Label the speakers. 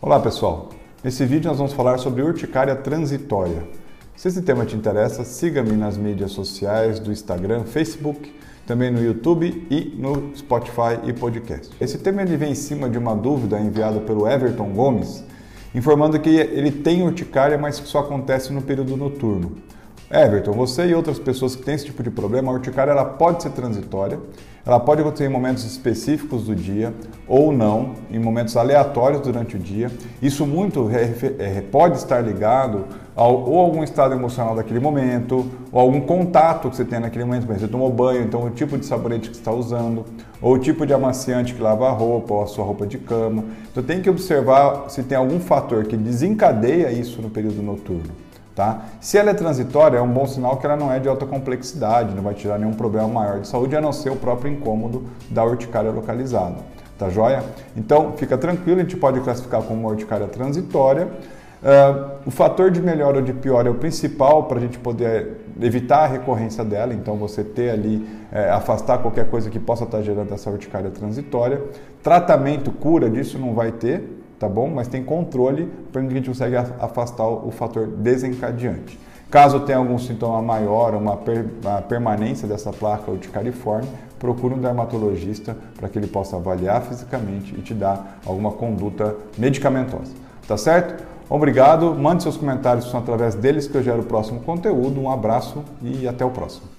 Speaker 1: Olá pessoal, nesse vídeo nós vamos falar sobre urticária transitória. Se esse tema te interessa, siga-me nas mídias sociais do Instagram, Facebook, também no YouTube e no Spotify e podcast. Esse tema ele vem em cima de uma dúvida enviada pelo Everton Gomes, informando que ele tem urticária, mas que só acontece no período noturno. Everton, você e outras pessoas que têm esse tipo de problema, a urticária ela pode ser transitória, ela pode acontecer em momentos específicos do dia ou não, em momentos aleatórios durante o dia. Isso muito é, pode estar ligado ao, ou algum estado emocional daquele momento, ou algum contato que você tem naquele momento. Você tomou banho, então o tipo de sabonete que você está usando, ou o tipo de amaciante que lava a roupa, ou a sua roupa de cama. Então tem que observar se tem algum fator que desencadeia isso no período noturno. Tá? Se ela é transitória, é um bom sinal que ela não é de alta complexidade, não vai tirar nenhum problema maior de saúde, a não ser o próprio incômodo da urticária localizada. Tá joia? Então, fica tranquilo, a gente pode classificar como uma urticária transitória. Uh, o fator de melhora ou de pior é o principal para a gente poder evitar a recorrência dela, então você ter ali, é, afastar qualquer coisa que possa estar gerando essa urticária transitória. Tratamento, cura disso não vai ter, tá bom? Mas tem controle para que a gente consegue afastar o fator desencadeante. Caso tenha algum sintoma maior, uma, per, uma permanência dessa placa urticariforme, procure um dermatologista para que ele possa avaliar fisicamente e te dar alguma conduta medicamentosa. Tá certo? Obrigado, mande seus comentários, são através deles que eu gero o próximo conteúdo. Um abraço e até o próximo.